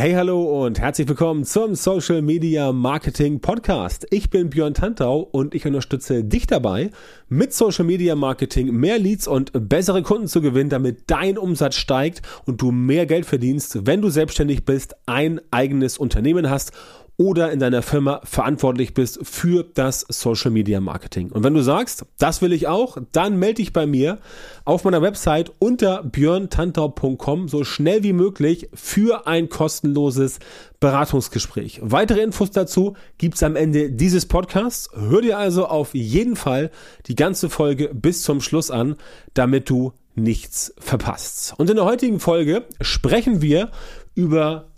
Hey, hallo und herzlich willkommen zum Social Media Marketing Podcast. Ich bin Björn Tantau und ich unterstütze dich dabei, mit Social Media Marketing mehr Leads und bessere Kunden zu gewinnen, damit dein Umsatz steigt und du mehr Geld verdienst, wenn du selbstständig bist, ein eigenes Unternehmen hast oder in deiner Firma verantwortlich bist für das Social Media Marketing. Und wenn du sagst, das will ich auch, dann melde dich bei mir auf meiner Website unter björntantau.com so schnell wie möglich für ein kostenloses Beratungsgespräch. Weitere Infos dazu gibt's am Ende dieses Podcasts. Hör dir also auf jeden Fall die ganze Folge bis zum Schluss an, damit du nichts verpasst. Und in der heutigen Folge sprechen wir über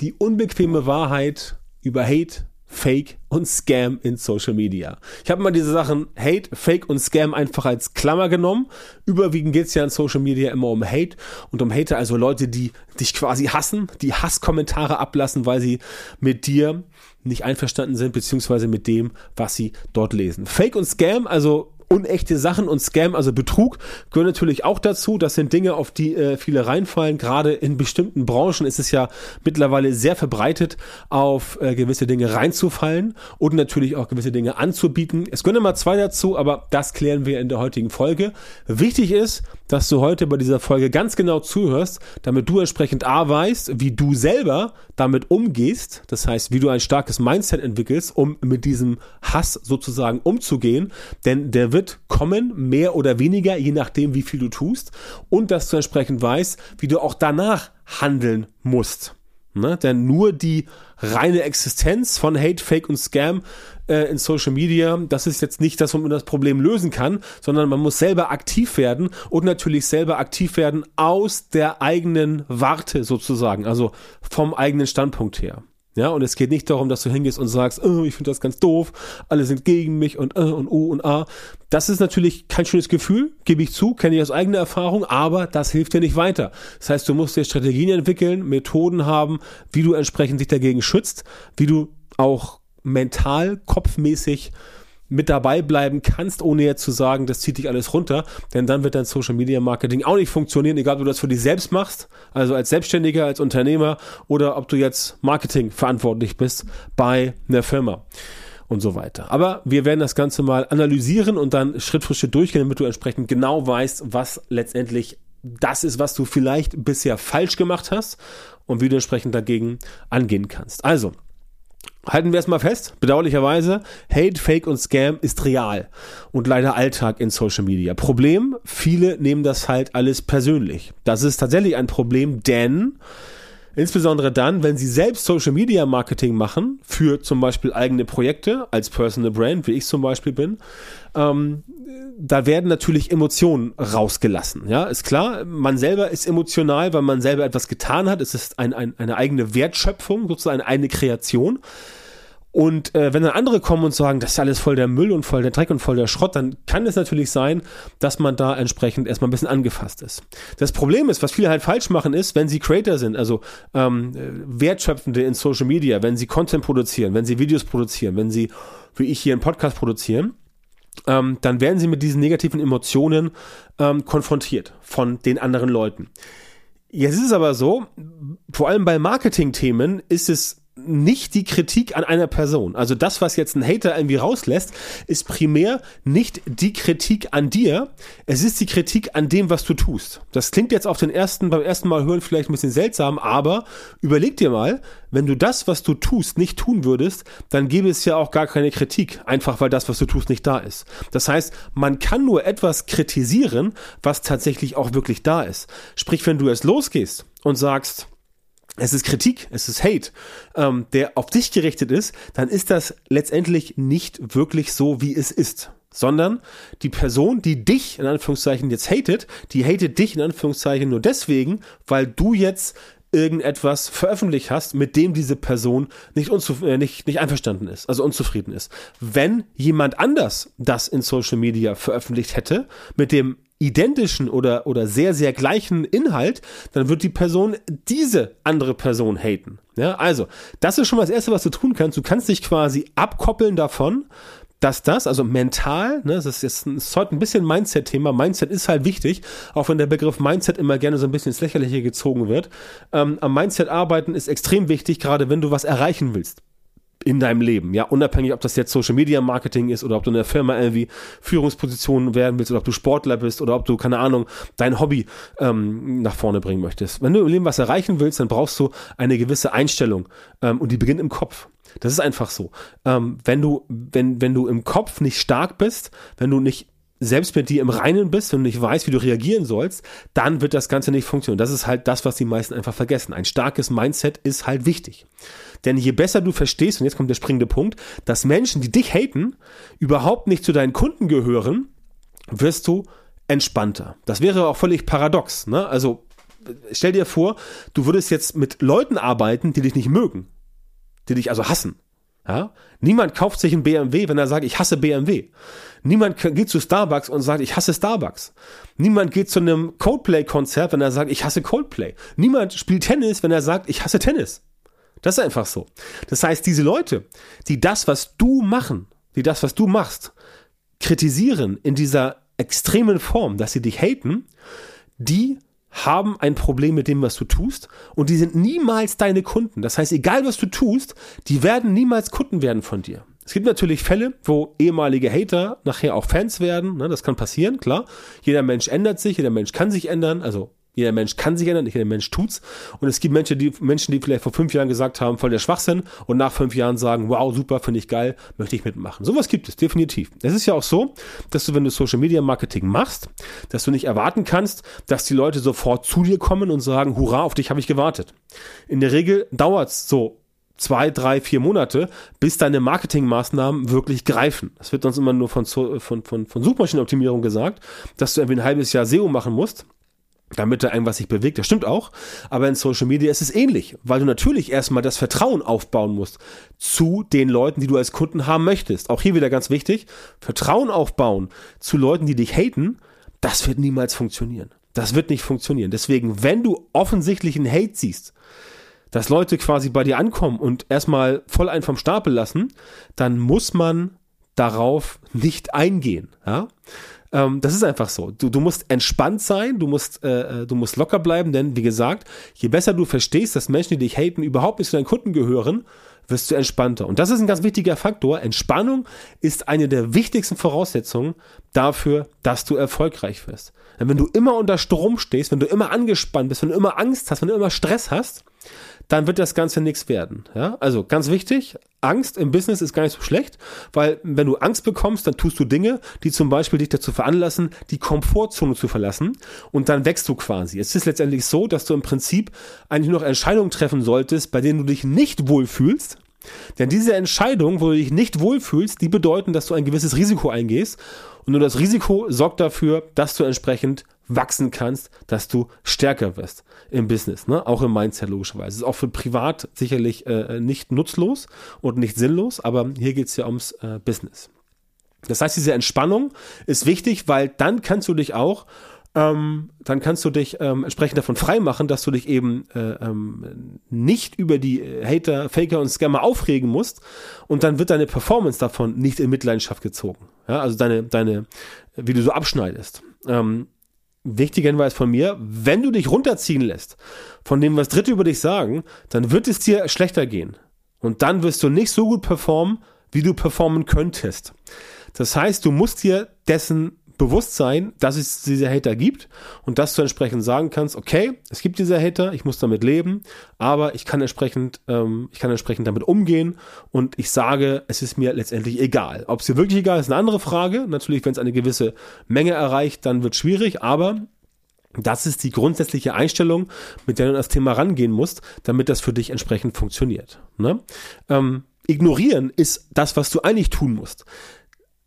die unbequeme Wahrheit über Hate, Fake und Scam in Social Media. Ich habe mal diese Sachen Hate, Fake und Scam einfach als Klammer genommen. Überwiegend geht es ja in Social Media immer um Hate und um Hater, also Leute, die dich quasi hassen, die Hasskommentare ablassen, weil sie mit dir nicht einverstanden sind, beziehungsweise mit dem, was sie dort lesen. Fake und Scam, also unechte Sachen und Scam, also Betrug, gehören natürlich auch dazu. Das sind Dinge, auf die äh, viele reinfallen. Gerade in bestimmten Branchen ist es ja mittlerweile sehr verbreitet, auf äh, gewisse Dinge reinzufallen und natürlich auch gewisse Dinge anzubieten. Es gehören immer zwei dazu, aber das klären wir in der heutigen Folge. Wichtig ist, dass du heute bei dieser Folge ganz genau zuhörst, damit du entsprechend A weißt, wie du selber damit umgehst. Das heißt, wie du ein starkes Mindset entwickelst, um mit diesem Hass sozusagen umzugehen. Denn der wird kommen, mehr oder weniger, je nachdem, wie viel du tust. Und dass du entsprechend weißt, wie du auch danach handeln musst. Ne? Denn nur die reine Existenz von Hate, Fake und Scam äh, in Social Media, das ist jetzt nicht das, womit man das Problem lösen kann, sondern man muss selber aktiv werden und natürlich selber aktiv werden aus der eigenen Warte sozusagen, also vom eigenen Standpunkt her. Ja, und es geht nicht darum, dass du hingehst und sagst, oh, ich finde das ganz doof, alle sind gegen mich und äh, und U und A. Das ist natürlich kein schönes Gefühl, gebe ich zu, kenne ich aus eigener Erfahrung, aber das hilft dir nicht weiter. Das heißt, du musst dir Strategien entwickeln, Methoden haben, wie du entsprechend dich dagegen schützt, wie du auch mental, kopfmäßig mit dabei bleiben kannst, ohne jetzt zu sagen, das zieht dich alles runter, denn dann wird dein Social Media Marketing auch nicht funktionieren, egal ob du das für dich selbst machst, also als Selbstständiger, als Unternehmer oder ob du jetzt Marketing verantwortlich bist bei einer Firma und so weiter. Aber wir werden das Ganze mal analysieren und dann Schritt für Schritt durchgehen, damit du entsprechend genau weißt, was letztendlich das ist, was du vielleicht bisher falsch gemacht hast und wie du entsprechend dagegen angehen kannst. Also, Halten wir es mal fest, bedauerlicherweise, Hate, Fake und Scam ist real und leider Alltag in Social Media. Problem, viele nehmen das halt alles persönlich. Das ist tatsächlich ein Problem, denn Insbesondere dann, wenn Sie selbst Social Media Marketing machen, für zum Beispiel eigene Projekte als Personal Brand, wie ich zum Beispiel bin, ähm, da werden natürlich Emotionen rausgelassen. Ja, ist klar, man selber ist emotional, weil man selber etwas getan hat. Es ist ein, ein, eine eigene Wertschöpfung, sozusagen eine Kreation. Und äh, wenn dann andere kommen und sagen, das ist alles voll der Müll und voll der Dreck und voll der Schrott, dann kann es natürlich sein, dass man da entsprechend erstmal ein bisschen angefasst ist. Das Problem ist, was viele halt falsch machen, ist, wenn sie Creator sind, also ähm, Wertschöpfende in Social Media, wenn sie Content produzieren, wenn sie Videos produzieren, wenn sie, wie ich hier einen Podcast produzieren, ähm, dann werden sie mit diesen negativen Emotionen ähm, konfrontiert von den anderen Leuten. Jetzt ist es aber so, vor allem bei Marketing-Themen ist es nicht die Kritik an einer Person. Also das, was jetzt ein Hater irgendwie rauslässt, ist primär nicht die Kritik an dir, es ist die Kritik an dem, was du tust. Das klingt jetzt auf den ersten, beim ersten Mal hören vielleicht ein bisschen seltsam, aber überleg dir mal, wenn du das, was du tust, nicht tun würdest, dann gäbe es ja auch gar keine Kritik, einfach weil das, was du tust, nicht da ist. Das heißt, man kann nur etwas kritisieren, was tatsächlich auch wirklich da ist. Sprich, wenn du es losgehst und sagst, es ist Kritik, es ist Hate, ähm, der auf dich gerichtet ist, dann ist das letztendlich nicht wirklich so, wie es ist. Sondern die Person, die dich in Anführungszeichen jetzt hatet, die hatet dich in Anführungszeichen nur deswegen, weil du jetzt irgendetwas veröffentlicht hast, mit dem diese Person nicht, äh, nicht, nicht einverstanden ist, also unzufrieden ist. Wenn jemand anders das in Social Media veröffentlicht hätte, mit dem identischen oder, oder sehr, sehr gleichen Inhalt, dann wird die Person diese andere Person haten. Ja, also, das ist schon mal das Erste, was du tun kannst. Du kannst dich quasi abkoppeln davon, dass das, also mental, ne, das ist jetzt ist heute ein bisschen Mindset-Thema. Mindset ist halt wichtig, auch wenn der Begriff Mindset immer gerne so ein bisschen ins Lächerliche gezogen wird. Ähm, am Mindset arbeiten ist extrem wichtig, gerade wenn du was erreichen willst in deinem Leben, ja, unabhängig, ob das jetzt Social Media Marketing ist oder ob du in der Firma irgendwie Führungspositionen werden willst oder ob du Sportler bist oder ob du, keine Ahnung, dein Hobby ähm, nach vorne bringen möchtest. Wenn du im Leben was erreichen willst, dann brauchst du eine gewisse Einstellung ähm, und die beginnt im Kopf. Das ist einfach so. Ähm, wenn du, wenn, wenn du im Kopf nicht stark bist, wenn du nicht selbst mit dir im Reinen bist und nicht weißt, wie du reagieren sollst, dann wird das Ganze nicht funktionieren. Das ist halt das, was die meisten einfach vergessen. Ein starkes Mindset ist halt wichtig. Denn je besser du verstehst, und jetzt kommt der springende Punkt, dass Menschen, die dich haten, überhaupt nicht zu deinen Kunden gehören, wirst du entspannter. Das wäre auch völlig paradox. Ne? Also stell dir vor, du würdest jetzt mit Leuten arbeiten, die dich nicht mögen die dich also hassen. Ja? Niemand kauft sich ein BMW, wenn er sagt, ich hasse BMW. Niemand geht zu Starbucks und sagt, ich hasse Starbucks. Niemand geht zu einem Coldplay-Konzert, wenn er sagt, ich hasse Coldplay. Niemand spielt Tennis, wenn er sagt, ich hasse Tennis. Das ist einfach so. Das heißt, diese Leute, die das, was du machen, die das, was du machst, kritisieren in dieser extremen Form, dass sie dich haten, die haben ein Problem mit dem, was du tust und die sind niemals deine Kunden. Das heißt, egal was du tust, die werden niemals Kunden werden von dir. Es gibt natürlich Fälle, wo ehemalige Hater nachher auch Fans werden. Ne, das kann passieren, klar. Jeder Mensch ändert sich, jeder Mensch kann sich ändern. Also jeder Mensch kann sich ändern, jeder Mensch tut's. Und es gibt Menschen, die, Menschen, die vielleicht vor fünf Jahren gesagt haben, voll der Schwachsinn und nach fünf Jahren sagen, wow, super, finde ich geil, möchte ich mitmachen. Sowas gibt es, definitiv. Es ist ja auch so, dass du, wenn du Social Media Marketing machst, dass du nicht erwarten kannst, dass die Leute sofort zu dir kommen und sagen, hurra, auf dich habe ich gewartet. In der Regel dauert's so zwei, drei, vier Monate, bis deine Marketingmaßnahmen wirklich greifen. Das wird sonst immer nur von, von, von, von Suchmaschinenoptimierung gesagt, dass du irgendwie ein halbes Jahr SEO machen musst damit da irgendwas sich bewegt. Das stimmt auch. Aber in Social Media ist es ähnlich, weil du natürlich erstmal das Vertrauen aufbauen musst zu den Leuten, die du als Kunden haben möchtest. Auch hier wieder ganz wichtig. Vertrauen aufbauen zu Leuten, die dich haten, das wird niemals funktionieren. Das wird nicht funktionieren. Deswegen, wenn du offensichtlichen Hate siehst, dass Leute quasi bei dir ankommen und erstmal voll einen vom Stapel lassen, dann muss man darauf nicht eingehen. Ja? Ähm, das ist einfach so. Du, du musst entspannt sein, du musst, äh, äh, du musst locker bleiben, denn wie gesagt, je besser du verstehst, dass Menschen, die dich haten, überhaupt nicht zu deinen Kunden gehören, wirst du entspannter. Und das ist ein ganz wichtiger Faktor. Entspannung ist eine der wichtigsten Voraussetzungen dafür, dass du erfolgreich wirst. Denn wenn du immer unter Strom stehst, wenn du immer angespannt bist, wenn du immer Angst hast, wenn du immer Stress hast, dann wird das Ganze nichts werden. Ja? Also ganz wichtig, Angst im Business ist gar nicht so schlecht, weil wenn du Angst bekommst, dann tust du Dinge, die zum Beispiel dich dazu veranlassen, die Komfortzone zu verlassen und dann wächst du quasi. Es ist letztendlich so, dass du im Prinzip eigentlich noch Entscheidungen treffen solltest, bei denen du dich nicht wohlfühlst, denn diese Entscheidungen, wo du dich nicht wohlfühlst, die bedeuten, dass du ein gewisses Risiko eingehst. Und nur das Risiko sorgt dafür, dass du entsprechend wachsen kannst, dass du stärker wirst im Business, ne? auch im Mindset logischerweise. Ist auch für privat sicherlich äh, nicht nutzlos und nicht sinnlos, aber hier geht es ja ums äh, Business. Das heißt, diese Entspannung ist wichtig, weil dann kannst du dich auch ähm, dann kannst du dich ähm, entsprechend davon freimachen, dass du dich eben äh, ähm, nicht über die Hater, Faker und Scammer aufregen musst und dann wird deine Performance davon nicht in Mitleidenschaft gezogen. Ja, also deine, deine, wie du so abschneidest. Ähm, wichtiger Hinweis von mir, wenn du dich runterziehen lässt von dem, was Dritte über dich sagen, dann wird es dir schlechter gehen. Und dann wirst du nicht so gut performen, wie du performen könntest. Das heißt, du musst dir dessen bewusst sein, dass es diese Hater gibt und dass du entsprechend sagen kannst, okay, es gibt diese Hater, ich muss damit leben, aber ich kann entsprechend, ähm, ich kann entsprechend damit umgehen und ich sage, es ist mir letztendlich egal. Ob es dir wirklich egal ist, eine andere Frage. Natürlich, wenn es eine gewisse Menge erreicht, dann wird es schwierig, aber das ist die grundsätzliche Einstellung, mit der du an das Thema rangehen musst, damit das für dich entsprechend funktioniert. Ne? Ähm, ignorieren ist das, was du eigentlich tun musst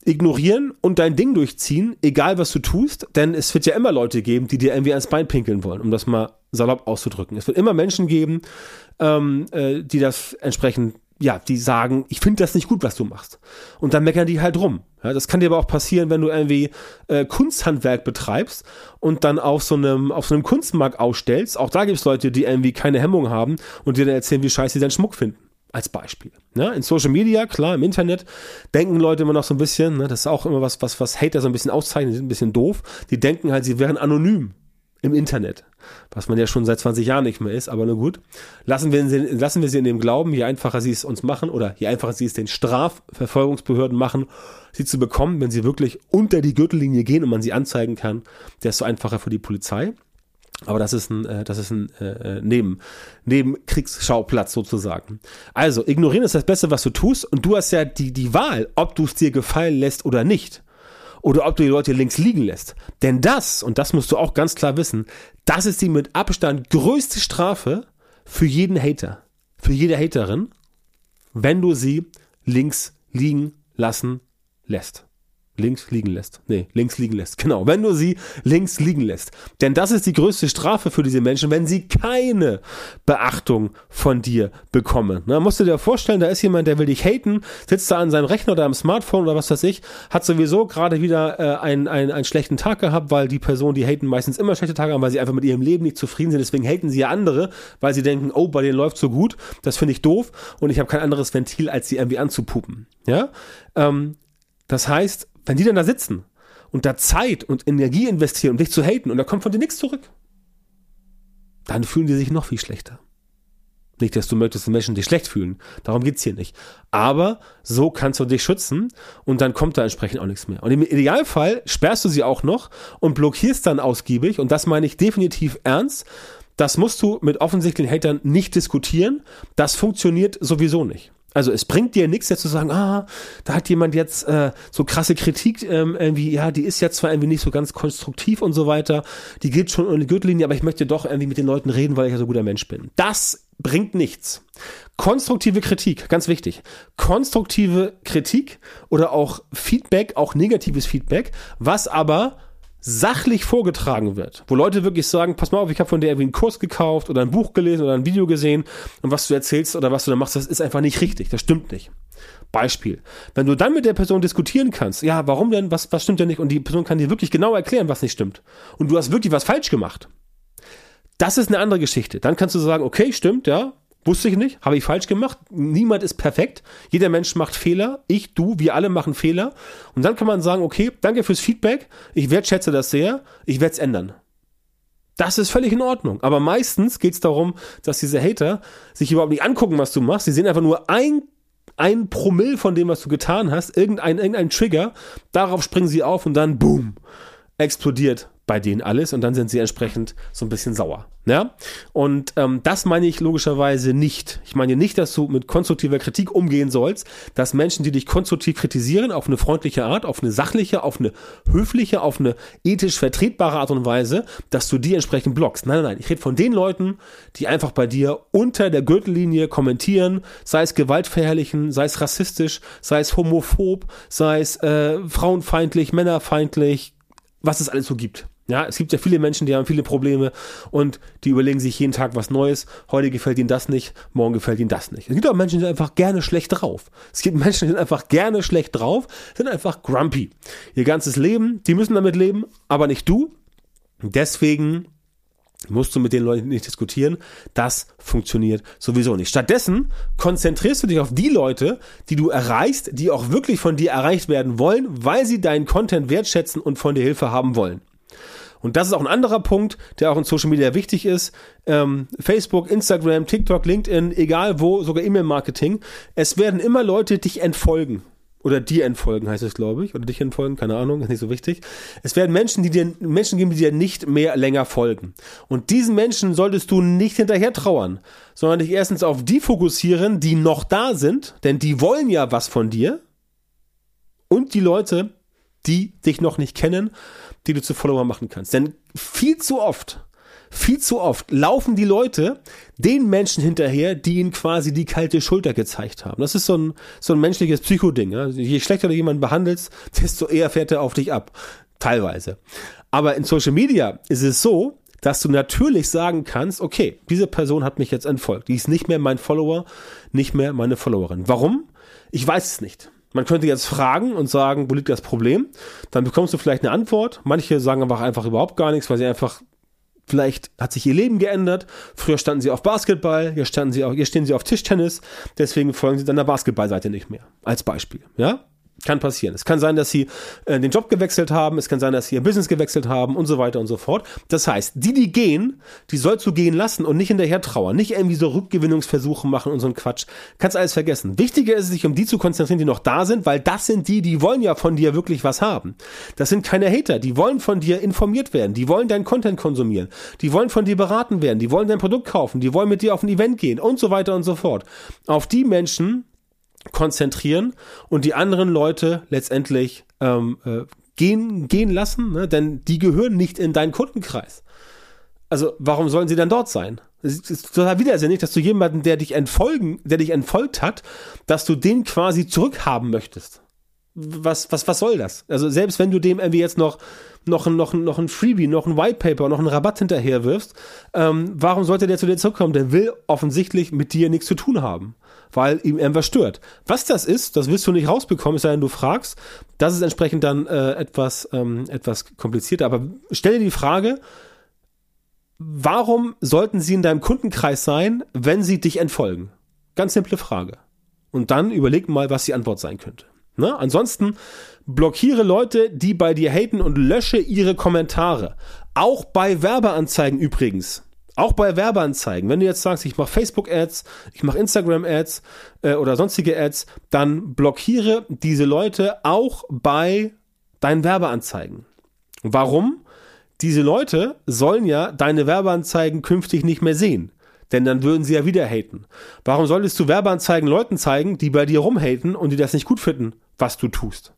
ignorieren und dein Ding durchziehen, egal was du tust, denn es wird ja immer Leute geben, die dir irgendwie ans Bein pinkeln wollen, um das mal salopp auszudrücken. Es wird immer Menschen geben, ähm, äh, die das entsprechend, ja, die sagen, ich finde das nicht gut, was du machst. Und dann meckern die halt rum. Ja, das kann dir aber auch passieren, wenn du irgendwie äh, Kunsthandwerk betreibst und dann auf so einem auf so einem Kunstmarkt ausstellst. Auch da gibt es Leute, die irgendwie keine Hemmung haben und dir dann erzählen, wie scheiße sie deinen Schmuck finden. Als Beispiel. Ja, in Social Media, klar, im Internet denken Leute immer noch so ein bisschen, ne, das ist auch immer was, was, was Hater so ein bisschen auszeichnet, die sind ein bisschen doof. Die denken halt, sie wären anonym im Internet. Was man ja schon seit 20 Jahren nicht mehr ist, aber nur gut. Lassen wir, sie, lassen wir sie in dem Glauben, je einfacher sie es uns machen oder je einfacher sie es den Strafverfolgungsbehörden machen, sie zu bekommen, wenn sie wirklich unter die Gürtellinie gehen und man sie anzeigen kann, desto einfacher für die Polizei. Aber das ist ein, äh, das ist ein äh, äh, Neben, Nebenkriegsschauplatz sozusagen. Also, ignorieren ist das Beste, was du tust. Und du hast ja die, die Wahl, ob du es dir gefallen lässt oder nicht. Oder ob du die Leute links liegen lässt. Denn das, und das musst du auch ganz klar wissen, das ist die mit Abstand größte Strafe für jeden Hater. Für jede Haterin, wenn du sie links liegen lassen lässt links liegen lässt. Nee, links liegen lässt. Genau, wenn du sie links liegen lässt. Denn das ist die größte Strafe für diese Menschen, wenn sie keine Beachtung von dir bekommen. Na, musst du dir vorstellen, da ist jemand, der will dich haten, sitzt da an seinem Rechner oder am Smartphone oder was weiß ich, hat sowieso gerade wieder äh, einen, einen, einen schlechten Tag gehabt, weil die Personen, die haten, meistens immer schlechte Tage haben, weil sie einfach mit ihrem Leben nicht zufrieden sind. Deswegen haten sie ja andere, weil sie denken, oh, bei denen läuft so gut. Das finde ich doof und ich habe kein anderes Ventil, als sie irgendwie anzupupen. Ja, ähm, das heißt, wenn die dann da sitzen und da Zeit und Energie investieren, um dich zu haten und da kommt von dir nichts zurück, dann fühlen die sich noch viel schlechter. Nicht, dass du möchtest, dass Menschen dich schlecht fühlen. Darum geht's hier nicht. Aber so kannst du dich schützen und dann kommt da entsprechend auch nichts mehr. Und im Idealfall sperrst du sie auch noch und blockierst dann ausgiebig. Und das meine ich definitiv ernst. Das musst du mit offensichtlichen Hatern nicht diskutieren. Das funktioniert sowieso nicht. Also es bringt dir nichts, jetzt zu sagen, ah, da hat jemand jetzt äh, so krasse Kritik, ähm, irgendwie, ja, die ist jetzt zwar irgendwie nicht so ganz konstruktiv und so weiter, die geht schon die Gürtellinie, aber ich möchte doch irgendwie mit den Leuten reden, weil ich ja so guter Mensch bin. Das bringt nichts. Konstruktive Kritik, ganz wichtig. Konstruktive Kritik oder auch Feedback, auch negatives Feedback, was aber sachlich vorgetragen wird, wo Leute wirklich sagen, pass mal auf, ich habe von dir irgendwie einen Kurs gekauft oder ein Buch gelesen oder ein Video gesehen und was du erzählst oder was du da machst, das ist einfach nicht richtig, das stimmt nicht. Beispiel. Wenn du dann mit der Person diskutieren kannst, ja, warum denn, was, was stimmt denn nicht und die Person kann dir wirklich genau erklären, was nicht stimmt und du hast wirklich was falsch gemacht, das ist eine andere Geschichte. Dann kannst du sagen, okay, stimmt, ja, Wusste ich nicht, habe ich falsch gemacht. Niemand ist perfekt. Jeder Mensch macht Fehler. Ich, du, wir alle machen Fehler. Und dann kann man sagen, okay, danke fürs Feedback. Ich wertschätze das sehr. Ich werde es ändern. Das ist völlig in Ordnung. Aber meistens geht es darum, dass diese Hater sich überhaupt nicht angucken, was du machst. Sie sehen einfach nur ein, ein Promille von dem, was du getan hast, irgendein, irgendein Trigger. Darauf springen sie auf und dann, boom, explodiert bei denen alles und dann sind sie entsprechend so ein bisschen sauer. Ja? Und ähm, das meine ich logischerweise nicht. Ich meine nicht, dass du mit konstruktiver Kritik umgehen sollst, dass Menschen, die dich konstruktiv kritisieren, auf eine freundliche Art, auf eine sachliche, auf eine höfliche, auf eine ethisch vertretbare Art und Weise, dass du die entsprechend blockst. Nein, nein, nein. Ich rede von den Leuten, die einfach bei dir unter der Gürtellinie kommentieren, sei es gewaltverherrlichen, sei es rassistisch, sei es homophob, sei es äh, frauenfeindlich, männerfeindlich, was es alles so gibt. Ja, es gibt ja viele Menschen, die haben viele Probleme und die überlegen sich jeden Tag was Neues. Heute gefällt ihnen das nicht, morgen gefällt ihnen das nicht. Es gibt auch Menschen, die sind einfach gerne schlecht drauf. Es gibt Menschen, die sind einfach gerne schlecht drauf, sind einfach grumpy. Ihr ganzes Leben, die müssen damit leben, aber nicht du. Deswegen musst du mit den Leuten nicht diskutieren. Das funktioniert sowieso nicht. Stattdessen konzentrierst du dich auf die Leute, die du erreichst, die auch wirklich von dir erreicht werden wollen, weil sie deinen Content wertschätzen und von dir Hilfe haben wollen. Und das ist auch ein anderer Punkt, der auch in Social Media wichtig ist. Ähm, Facebook, Instagram, TikTok, LinkedIn, egal wo, sogar E-Mail-Marketing. Es werden immer Leute dich entfolgen. Oder dir entfolgen heißt es, glaube ich. Oder dich entfolgen, keine Ahnung, ist nicht so wichtig. Es werden Menschen, die dir, Menschen geben, die dir nicht mehr länger folgen. Und diesen Menschen solltest du nicht hinterher trauern, sondern dich erstens auf die fokussieren, die noch da sind, denn die wollen ja was von dir. Und die Leute, die dich noch nicht kennen die du zu Follower machen kannst. Denn viel zu oft, viel zu oft laufen die Leute den Menschen hinterher, die ihnen quasi die kalte Schulter gezeigt haben. Das ist so ein, so ein menschliches Psychoding. Ja? Je schlechter du jemanden behandelst, desto eher fährt er auf dich ab. Teilweise. Aber in Social Media ist es so, dass du natürlich sagen kannst, okay, diese Person hat mich jetzt entfolgt. Die ist nicht mehr mein Follower, nicht mehr meine Followerin. Warum? Ich weiß es nicht. Man könnte jetzt fragen und sagen, wo liegt das Problem? Dann bekommst du vielleicht eine Antwort. Manche sagen aber einfach überhaupt gar nichts, weil sie einfach Vielleicht hat sich ihr Leben geändert. Früher standen sie auf Basketball, jetzt, standen sie auf, jetzt stehen sie auf Tischtennis. Deswegen folgen sie dann der Basketballseite nicht mehr. Als Beispiel. Ja? Kann passieren. Es kann sein, dass sie äh, den Job gewechselt haben, es kann sein, dass sie ihr Business gewechselt haben und so weiter und so fort. Das heißt, die, die gehen, die sollst du gehen lassen und nicht hinterher trauern, nicht irgendwie so Rückgewinnungsversuche machen und so ein Quatsch. Kannst alles vergessen. Wichtiger ist es, sich um die zu konzentrieren, die noch da sind, weil das sind die, die wollen ja von dir wirklich was haben. Das sind keine Hater, die wollen von dir informiert werden, die wollen deinen Content konsumieren, die wollen von dir beraten werden, die wollen dein Produkt kaufen, die wollen mit dir auf ein Event gehen und so weiter und so fort. Auf die Menschen konzentrieren und die anderen Leute letztendlich ähm, äh, gehen, gehen lassen, ne? denn die gehören nicht in deinen Kundenkreis. Also warum sollen sie dann dort sein? Es ist total widersinnig, dass du jemanden, der dich entfolgen, der dich entfolgt hat, dass du den quasi zurückhaben möchtest. Was, was, was soll das? Also selbst wenn du dem irgendwie jetzt noch noch, noch, noch ein Freebie, noch ein White Paper, noch einen Rabatt hinterher wirfst, ähm, warum sollte der zu dir zurückkommen? Der will offensichtlich mit dir nichts zu tun haben, weil ihm irgendwas stört. Was das ist, das wirst du nicht rausbekommen, es sei denn, du fragst. Das ist entsprechend dann äh, etwas, ähm, etwas komplizierter. Aber stell dir die Frage, warum sollten sie in deinem Kundenkreis sein, wenn sie dich entfolgen? Ganz simple Frage. Und dann überleg mal, was die Antwort sein könnte. Ne? Ansonsten blockiere Leute, die bei dir haten und lösche ihre Kommentare. Auch bei Werbeanzeigen übrigens. Auch bei Werbeanzeigen. Wenn du jetzt sagst, ich mache Facebook-Ads, ich mache Instagram-Ads äh, oder sonstige Ads, dann blockiere diese Leute auch bei deinen Werbeanzeigen. Warum? Diese Leute sollen ja deine Werbeanzeigen künftig nicht mehr sehen. Denn dann würden sie ja wieder haten. Warum solltest du Werbeanzeigen Leuten zeigen, die bei dir rumhaten und die das nicht gut finden, was du tust?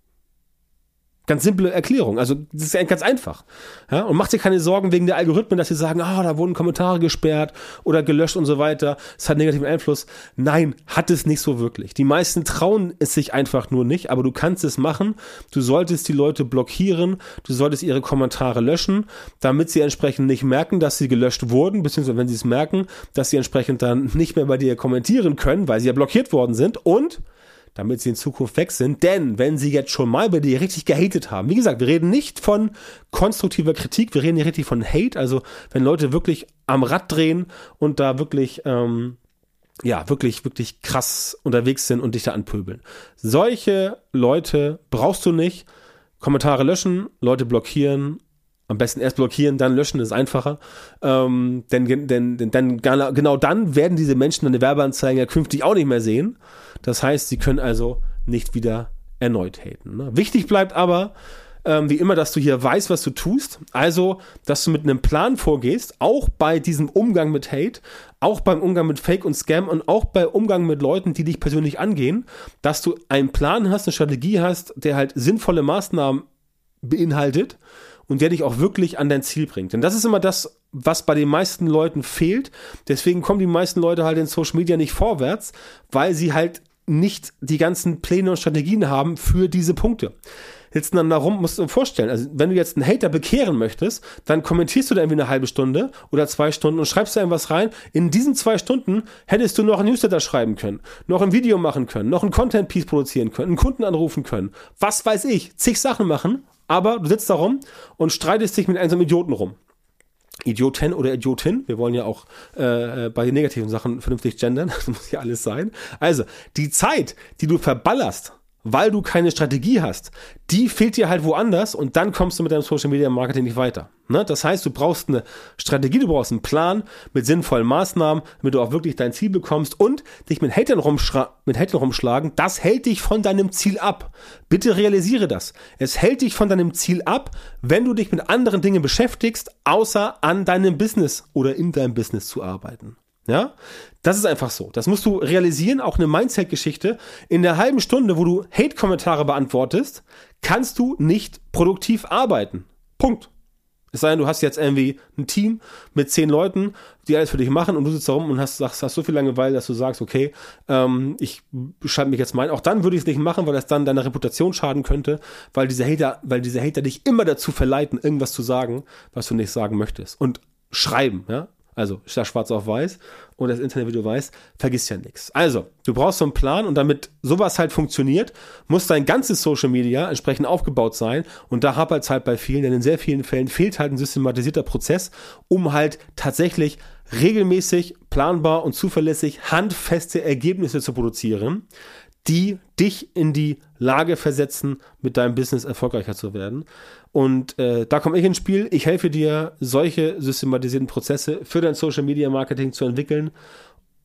Ganz simple Erklärung. Also, das ist ganz einfach. Ja? Und macht dir keine Sorgen wegen der Algorithmen, dass sie sagen, ah, oh, da wurden Kommentare gesperrt oder gelöscht und so weiter. Es hat negativen Einfluss. Nein, hat es nicht so wirklich. Die meisten trauen es sich einfach nur nicht, aber du kannst es machen. Du solltest die Leute blockieren. Du solltest ihre Kommentare löschen, damit sie entsprechend nicht merken, dass sie gelöscht wurden, beziehungsweise wenn sie es merken, dass sie entsprechend dann nicht mehr bei dir kommentieren können, weil sie ja blockiert worden sind und damit sie in Zukunft weg sind. Denn wenn sie jetzt schon mal bei dir richtig gehatet haben, wie gesagt, wir reden nicht von konstruktiver Kritik, wir reden hier richtig von Hate, also wenn Leute wirklich am Rad drehen und da wirklich, ähm, ja, wirklich, wirklich krass unterwegs sind und dich da anpöbeln. Solche Leute brauchst du nicht. Kommentare löschen, Leute blockieren am besten erst blockieren, dann löschen ist einfacher. Ähm, denn, denn, denn, denn genau dann werden diese Menschen deine Werbeanzeigen ja künftig auch nicht mehr sehen. Das heißt, sie können also nicht wieder erneut haten. Ne? Wichtig bleibt aber, ähm, wie immer, dass du hier weißt, was du tust. Also, dass du mit einem Plan vorgehst, auch bei diesem Umgang mit Hate, auch beim Umgang mit Fake und Scam und auch bei Umgang mit Leuten, die dich persönlich angehen, dass du einen Plan hast, eine Strategie hast, der halt sinnvolle Maßnahmen beinhaltet und der dich auch wirklich an dein Ziel bringt. Denn das ist immer das, was bei den meisten Leuten fehlt. Deswegen kommen die meisten Leute halt in Social Media nicht vorwärts, weil sie halt nicht die ganzen Pläne und Strategien haben für diese Punkte. Jetzt dann darum, musst du dir vorstellen, also wenn du jetzt einen Hater bekehren möchtest, dann kommentierst du da irgendwie eine halbe Stunde oder zwei Stunden und schreibst da irgendwas rein. In diesen zwei Stunden hättest du noch ein Newsletter schreiben können, noch ein Video machen können, noch ein Content-Piece produzieren können, einen Kunden anrufen können, was weiß ich, zig Sachen machen aber du sitzt da rum und streitest dich mit einem Idioten rum. Idiotin oder Idiotin. Wir wollen ja auch äh, bei den negativen Sachen vernünftig gendern. Das muss ja alles sein. Also, die Zeit, die du verballerst, weil du keine Strategie hast, die fehlt dir halt woanders und dann kommst du mit deinem Social Media Marketing nicht weiter. Ne? Das heißt, du brauchst eine Strategie, du brauchst einen Plan mit sinnvollen Maßnahmen, damit du auch wirklich dein Ziel bekommst und dich mit Hatern, mit Hatern rumschlagen, das hält dich von deinem Ziel ab. Bitte realisiere das. Es hält dich von deinem Ziel ab, wenn du dich mit anderen Dingen beschäftigst, außer an deinem Business oder in deinem Business zu arbeiten. Ja, das ist einfach so. Das musst du realisieren, auch eine Mindset-Geschichte. In der halben Stunde, wo du Hate-Kommentare beantwortest, kannst du nicht produktiv arbeiten. Punkt. Es sei denn, du hast jetzt irgendwie ein Team mit zehn Leuten, die alles für dich machen und du sitzt da rum und hast, hast, hast so viel Langeweile, dass du sagst, okay, ähm, ich schalte mich jetzt mal ein. Auch dann würde ich es nicht machen, weil das dann deiner Reputation schaden könnte, weil diese Hater, weil diese Hater dich immer dazu verleiten, irgendwas zu sagen, was du nicht sagen möchtest. Und schreiben, ja. Also schwarz auf weiß. Und das Internet, wie du weißt, vergisst ja nichts. Also, du brauchst so einen Plan und damit sowas halt funktioniert, muss dein ganzes Social Media entsprechend aufgebaut sein. Und da hapert es halt bei vielen, denn in sehr vielen Fällen fehlt halt ein systematisierter Prozess, um halt tatsächlich regelmäßig, planbar und zuverlässig handfeste Ergebnisse zu produzieren, die dich in die Lage versetzen, mit deinem Business erfolgreicher zu werden. Und äh, da komme ich ins Spiel. Ich helfe dir, solche systematisierten Prozesse für dein Social Media Marketing zu entwickeln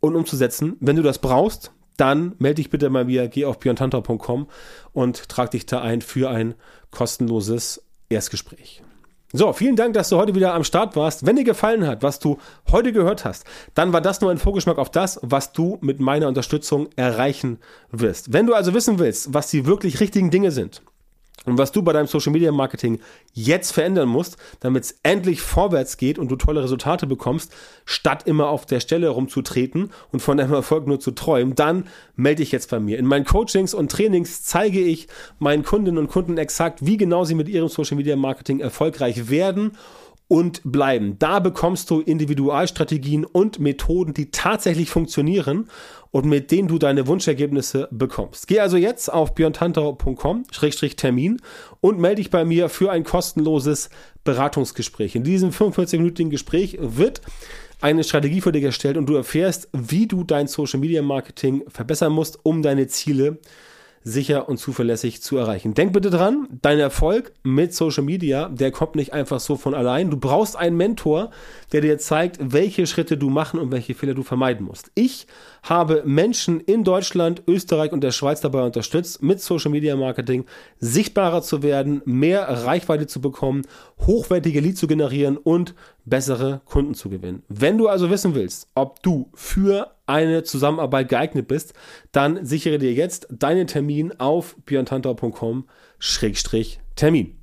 und umzusetzen. Wenn du das brauchst, dann melde dich bitte mal mir, geh auf björntantau.com und trag dich da ein für ein kostenloses Erstgespräch. So, vielen Dank, dass du heute wieder am Start warst. Wenn dir gefallen hat, was du heute gehört hast, dann war das nur ein Vorgeschmack auf das, was du mit meiner Unterstützung erreichen wirst. Wenn du also wissen willst, was die wirklich richtigen Dinge sind, und was du bei deinem Social Media Marketing jetzt verändern musst, damit es endlich vorwärts geht und du tolle Resultate bekommst, statt immer auf der Stelle rumzutreten und von deinem Erfolg nur zu träumen, dann melde dich jetzt bei mir. In meinen Coachings und Trainings zeige ich meinen Kundinnen und Kunden exakt, wie genau sie mit ihrem Social Media Marketing erfolgreich werden und bleiben. Da bekommst du Individualstrategien und Methoden, die tatsächlich funktionieren und mit denen du deine Wunschergebnisse bekommst. Geh also jetzt auf björntantau.com-termin und melde dich bei mir für ein kostenloses Beratungsgespräch. In diesem 45-minütigen Gespräch wird eine Strategie für dich erstellt und du erfährst, wie du dein Social Media Marketing verbessern musst, um deine Ziele zu sicher und zuverlässig zu erreichen. Denk bitte dran, dein Erfolg mit Social Media, der kommt nicht einfach so von allein. Du brauchst einen Mentor, der dir zeigt, welche Schritte du machen und welche Fehler du vermeiden musst. Ich habe Menschen in Deutschland, Österreich und der Schweiz dabei unterstützt, mit Social Media Marketing sichtbarer zu werden, mehr Reichweite zu bekommen, hochwertige Leads zu generieren und bessere Kunden zu gewinnen. Wenn du also wissen willst, ob du für eine Zusammenarbeit geeignet bist, dann sichere dir jetzt deinen Termin auf björntantau.com-termin.